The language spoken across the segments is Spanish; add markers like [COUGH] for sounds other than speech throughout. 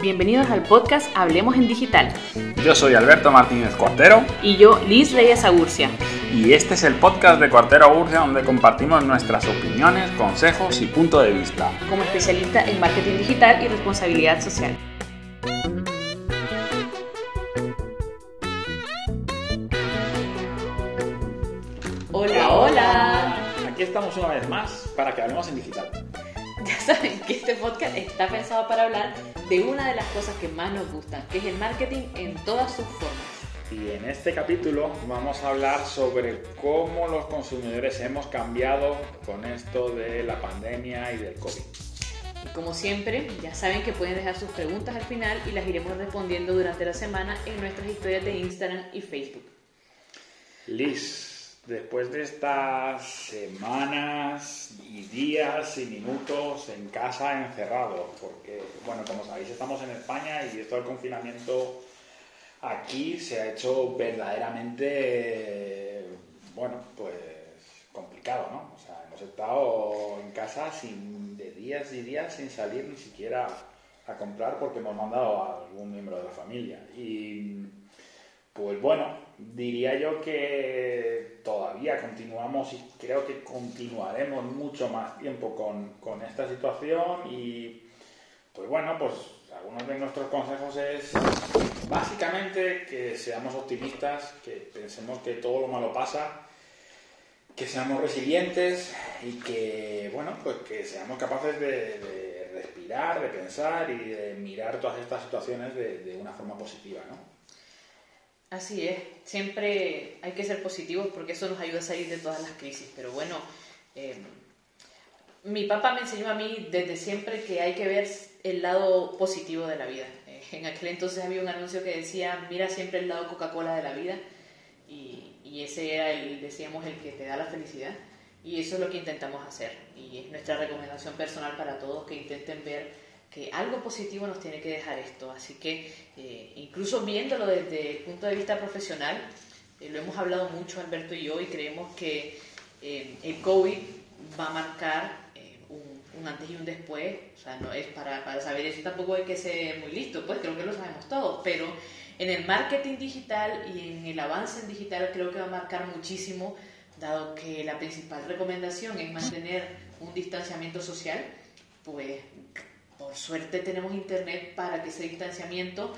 Bienvenidos al podcast Hablemos en Digital. Yo soy Alberto Martínez Cuartero. Y yo, Liz Reyes Agurcia. Y este es el podcast de Cuartero Agurcia donde compartimos nuestras opiniones, consejos y punto de vista. Como especialista en marketing digital y responsabilidad social. Hola. Aquí estamos una vez más para que hablemos en digital. [LAUGHS] Ya saben que este podcast está pensado para hablar de una de las cosas que más nos gustan, que es el marketing en todas sus formas. Y en este capítulo vamos a hablar sobre cómo los consumidores hemos cambiado con esto de la pandemia y del COVID. Y como siempre, ya saben que pueden dejar sus preguntas al final y las iremos respondiendo durante la semana en nuestras historias de Instagram y Facebook. Liz, después de estas semanas y días y minutos en casa encerrados, porque, bueno, como sabéis, estamos en España y esto del confinamiento aquí se ha hecho verdaderamente, bueno, pues complicado, ¿no? O sea, hemos estado en casa sin, de días y días sin salir ni siquiera a comprar porque hemos mandado a algún miembro de la familia. Y pues bueno, diría yo que todavía continuamos y creo que continuaremos mucho más tiempo con, esta situación y pues bueno, pues algunos de nuestros consejos es básicamente que seamos optimistas, que pensemos que todo lo malo pasa, que seamos resilientes y que bueno, pues que seamos capaces de, respirar, de pensar y de mirar todas estas situaciones de, de una forma positiva, ¿no? Así es, siempre hay que ser positivos porque eso nos ayuda a salir de todas las crisis. Pero bueno, eh, mi papá me enseñó a mí desde siempre que hay que ver el lado positivo de la vida. Eh, en aquel entonces había un anuncio que decía, mira siempre el lado Coca-Cola de la vida. Y, y ese era, el, decíamos, el que te da la felicidad. Y eso es lo que intentamos hacer. Y es nuestra recomendación personal para todos que intenten ver que algo positivo nos tiene que dejar esto. Así que eh, incluso viéndolo desde el punto de vista profesional, eh, lo hemos hablado mucho Alberto y yo y creemos que eh, el COVID va a marcar un, antes y un después. O sea, no es para, para saber eso tampoco hay que ser muy listo, pues creo que lo sabemos todos, pero en el marketing digital y en el avance en digital creo que va a marcar muchísimo, dado que la principal recomendación es mantener un distanciamiento social, pues por suerte tenemos internet para que ese distanciamiento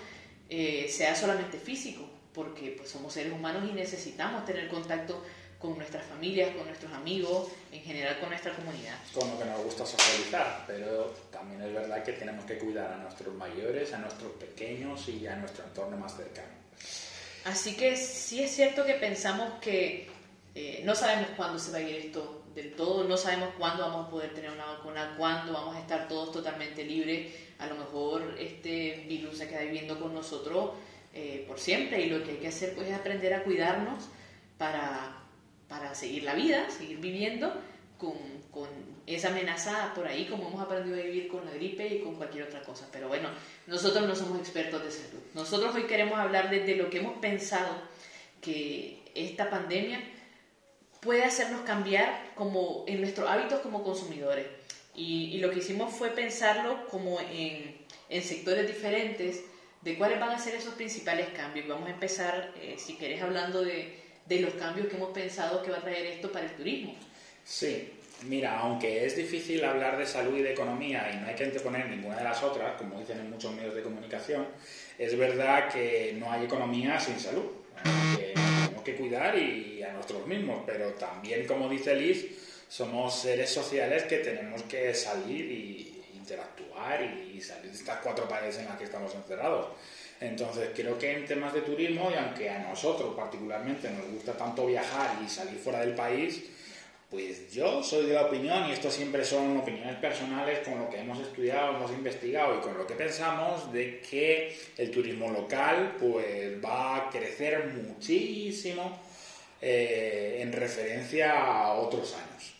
eh, sea solamente físico, porque pues, somos seres humanos y necesitamos tener contacto con nuestras familias, con nuestros amigos, en general con nuestra comunidad. Con lo que nos gusta socializar, pero también es verdad que tenemos que cuidar a nuestros mayores, a nuestros pequeños y a nuestro entorno más cercano. Así que sí es cierto que pensamos que eh, no sabemos cuándo se va a ir esto del todo, no sabemos cuándo vamos a poder tener una vacuna, cuándo vamos a estar todos totalmente libres. A lo mejor este virus se queda viviendo con nosotros eh, por siempre y lo que hay que hacer pues, es aprender a cuidarnos para, para seguir la vida, seguir viviendo con, con, esa amenaza por ahí como hemos aprendido a vivir con la gripe y con cualquier otra cosa. Pero bueno, nosotros no somos expertos de salud. Nosotros hoy queremos hablar de lo que hemos pensado que esta pandemia puede hacernos cambiar como en nuestros hábitos como consumidores. Y, lo que hicimos fue pensarlo como en, sectores diferentes de cuáles van a ser esos principales cambios. Vamos a empezar, eh, si querés, hablando de, los cambios que hemos pensado que va a traer esto para el turismo. Sí, Mira, aunque es difícil hablar de salud y de economía y no hay que anteponer ninguna de las otras, como dicen en muchos medios de comunicación, es verdad que no hay economía sin salud tenemos que cuidar y a nosotros mismos, pero también, como dice Liz, somos seres sociales que tenemos que salir y interactuar y salir de estas cuatro paredes en las que estamos encerrados. Entonces, creo que en temas de turismo, y aunque a nosotros particularmente nos gusta tanto viajar y salir fuera del país, pues yo soy de la opinión, y esto siempre son opiniones personales con lo que hemos estudiado, hemos investigado y con lo que pensamos, de que el turismo local pues va a crecer muchísimo eh, en referencia a otros años.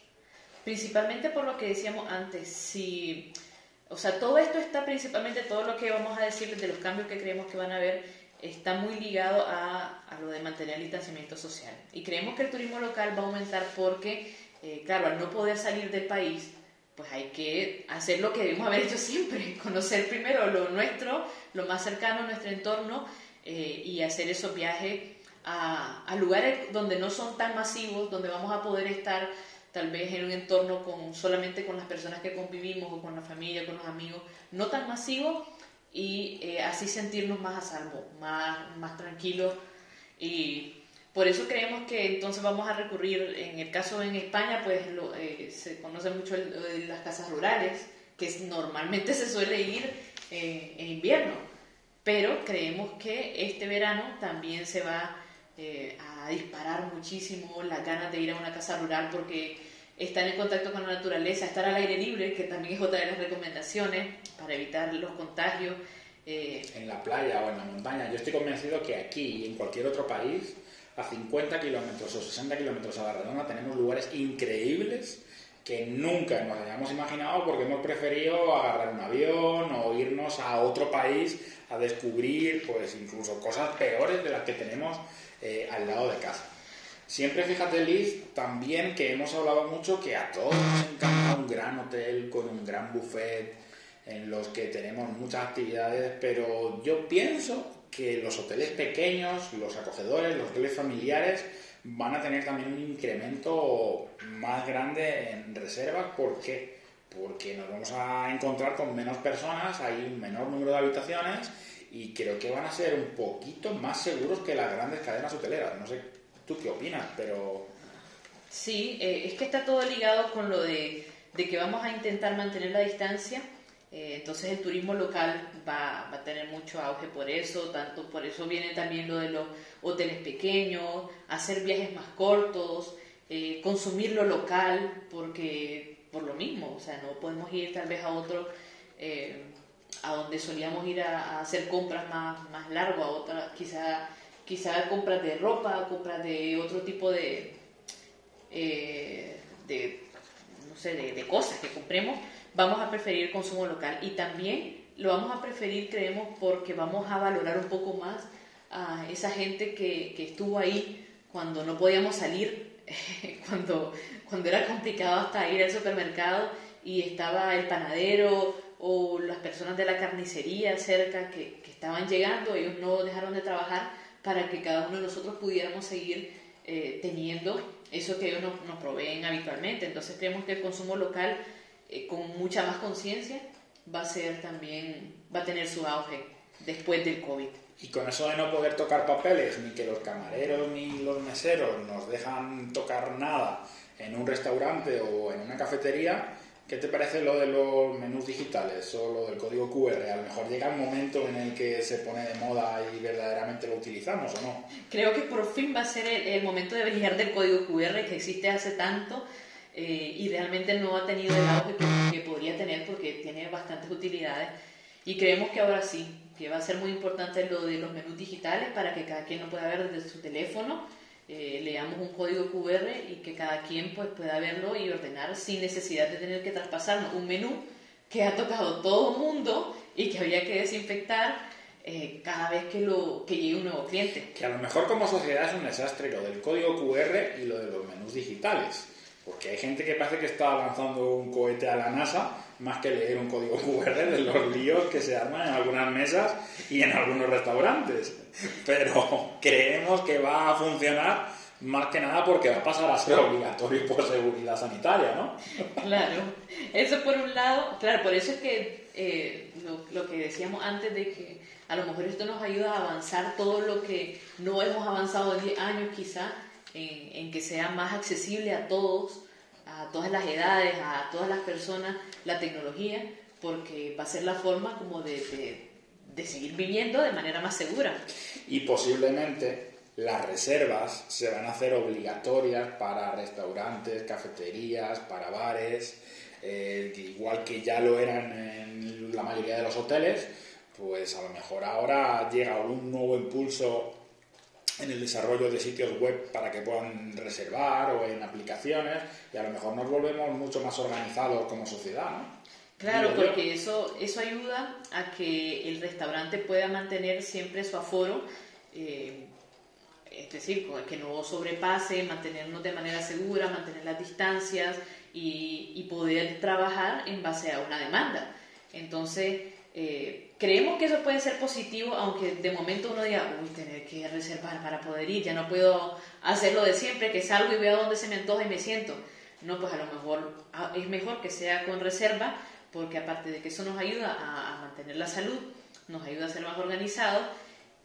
Principalmente por lo que decíamos antes, si, o sea, todo esto está principalmente, todo lo que vamos a decir de los cambios que creemos que van a haber, está muy ligado a, a, lo de mantener el distanciamiento social. Y creemos que el turismo local va a aumentar porque, eh, claro, al no poder salir del país, pues hay que hacer lo que debemos haber hecho siempre, [LAUGHS] conocer primero lo nuestro, lo más cercano a nuestro entorno eh, y hacer esos viajes a, a, lugares donde no son tan masivos, donde vamos a poder estar tal vez en un entorno con solamente con las personas que convivimos o con la familia, con los amigos, no tan masivos y eh, así sentirnos más a salvo, más, más tranquilos. Y por eso creemos que entonces vamos a recurrir, en el caso en España, pues eh, se conoce mucho el, las casas rurales, que normalmente [LAUGHS] se suele ir eh, en invierno, pero creemos que este verano también se va eh, a disparar muchísimo las ganas de ir a una casa rural porque estar en contacto con la naturaleza, estar al aire libre, que también es otra de las recomendaciones para evitar los contagios. en la playa o en la montaña. Yo estoy convencido que aquí y en cualquier otro país a 50 kilómetros o 60 kilómetros a la redonda tenemos lugares increíbles que nunca nos hayamos imaginado porque hemos preferido agarrar un avión o irnos a otro país a descubrir pues incluso cosas peores de las que tenemos eh, al lado de casa. Siempre fíjate Liz, también que hemos hablado mucho que a todos nos encanta un gran hotel con un gran buffet en los que tenemos muchas actividades, pero yo pienso que los hoteles pequeños, los acogedores, los hoteles familiares van a tener también un incremento más grande en reservas. ¿Por qué? Porque nos vamos a encontrar con menos personas, hay un menor número de habitaciones y creo que van a ser un poquito más seguros que las grandes cadenas hoteleras. No sé tú qué opinas, pero... Sí, eh, es que está todo ligado con lo de, de que vamos a intentar mantener la distancia. Eh, entonces el turismo local va, va, a tener mucho auge por eso, tanto por eso viene también lo de los hoteles pequeños, hacer viajes más cortos, eh, consumir lo local, porque por lo mismo, o sea, no podemos ir tal vez a otro, eh, a donde solíamos ir a, hacer compras más, más largo, a otra, quizá, quizá compras de ropa, compras de otro tipo de, de no sé, de, de cosas que compremos vamos a preferir el consumo local. Y también lo vamos a preferir, creemos, porque vamos a valorar un poco más a esa gente que, que estuvo ahí cuando no podíamos salir, [LAUGHS] cuando, cuando era complicado hasta ir al supermercado y estaba el panadero o las personas de la carnicería cerca que, que estaban llegando, ellos no dejaron de trabajar para que cada uno de nosotros pudiéramos seguir eh, teniendo eso que ellos nos, proveen habitualmente. Entonces creemos que el consumo local eh, con mucha más conciencia, va a ser también, va a tener su auge después del COVID. Y con eso de no poder tocar papeles, ni que los camareros ni los meseros nos dejan tocar nada en un restaurante o en una cafetería, ¿qué te parece lo de los menús digitales o lo del código QR? A lo mejor llega un momento en el que se pone de moda y verdaderamente lo utilizamos o no. Creo que por fin va a ser el, el momento de brillar del código QR que existe hace tanto eh, y realmente no ha tenido el auge que, podría tener porque tiene bastantes utilidades. Y creemos que ahora sí, que va a ser muy importante lo de los menús digitales para que cada quien lo pueda ver desde su teléfono, eh, leamos un código QR y que cada quien pues, pueda verlo y ordenar sin necesidad de tener que traspasarnos un menú que ha tocado todo el mundo y que había que desinfectar eh, cada vez que, lo, que llegue un nuevo cliente. Que a lo mejor como sociedad es un desastre lo del código QR y lo de los menús digitales. Porque hay gente que parece que está lanzando un cohete a la NASA más que leer un código [LAUGHS] QR de los líos que se arman en algunas mesas y en algunos restaurantes. Pero creemos que va a funcionar más que nada porque va a pasar a ser obligatorio por seguridad sanitaria, ¿no? Claro, eso por un lado, claro, por eso es que eh, lo, que decíamos antes de que a lo mejor esto nos ayuda a avanzar todo lo que no hemos avanzado en 10 años quizá, en, que sea más accesible a todos, a todas las edades, a todas las personas, la tecnología, porque va a ser la forma como de, de, seguir viviendo de manera más segura. Y posiblemente las reservas se van a hacer obligatorias para restaurantes, cafeterías, para bares, eh, igual que ya lo eran en la mayoría de los hoteles, pues a lo mejor ahora llega un nuevo impulso en el desarrollo de sitios web para que puedan reservar o en aplicaciones y a lo mejor nos volvemos mucho más organizados como sociedad, ¿no? Claro, porque eso, eso ayuda a que el restaurante pueda mantener siempre su aforo, eh, es decir, que no sobrepase, mantenernos de manera segura, mantener las distancias y, y poder trabajar en base a una demanda. Entonces, eh, creemos que eso puede ser positivo, aunque de momento uno diga, uy, tener que reservar para poder ir, ya no puedo hacerlo de siempre, que salgo y veo dónde se me antoja y me siento. No, pues a lo mejor es mejor que sea con reserva, porque aparte de que eso nos ayuda a, mantener la salud, nos ayuda a ser más organizados,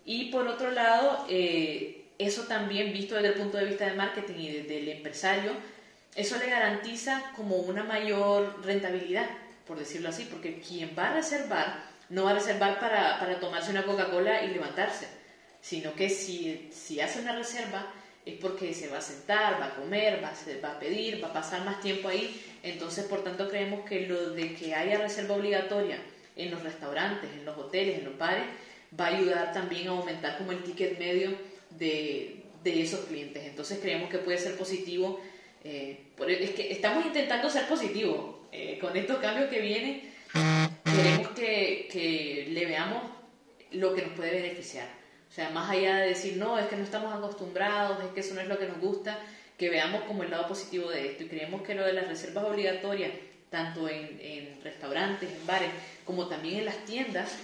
y por otro lado, eh, eso también visto desde el punto de vista de marketing y del empresario, eso le garantiza como una mayor rentabilidad por decirlo así, porque quien va a reservar no va a reservar para, para tomarse una Coca-Cola y levantarse, sino que si, si hace una reserva es porque se va a sentar, va a comer, va a, va a pedir, va a pasar más tiempo ahí. Entonces, por tanto, creemos que lo de que haya reserva obligatoria en los restaurantes, en los hoteles, en los bares, va a ayudar también a aumentar como el ticket medio de, de esos clientes. Entonces, creemos que puede ser positivo. Eh, es que estamos intentando ser positivos. Eh, con estos cambios que vienen, queremos que, que, le veamos lo que nos puede beneficiar. O sea, más allá de decir, no, es que no estamos acostumbrados, es que eso no es lo que nos gusta, que veamos como el lado positivo de esto. Y creemos que lo de las reservas obligatorias, tanto en, en restaurantes, en bares, como también en las tiendas,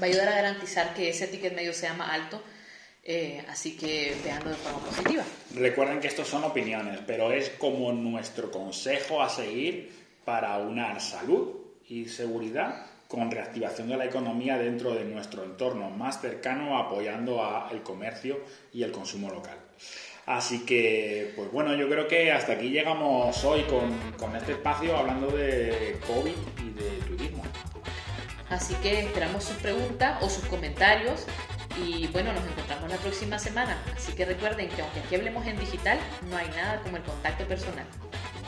va a ayudar a garantizar que ese ticket medio sea más alto. Eh, así que veanlo de forma positiva. Recuerden que estos son opiniones, pero es como nuestro consejo a seguir para unar salud y seguridad con reactivación de la economía dentro de nuestro entorno más cercano, apoyando al comercio y el consumo local. Así que, pues bueno, yo creo que hasta aquí llegamos hoy con, con este espacio hablando de COVID y de turismo. Así que esperamos sus preguntas o sus comentarios y bueno, nos encontramos la próxima semana. Así que recuerden que aunque aquí hablemos en digital, no hay nada como el contacto personal.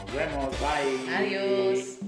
Nos vemos, bye. Adiós.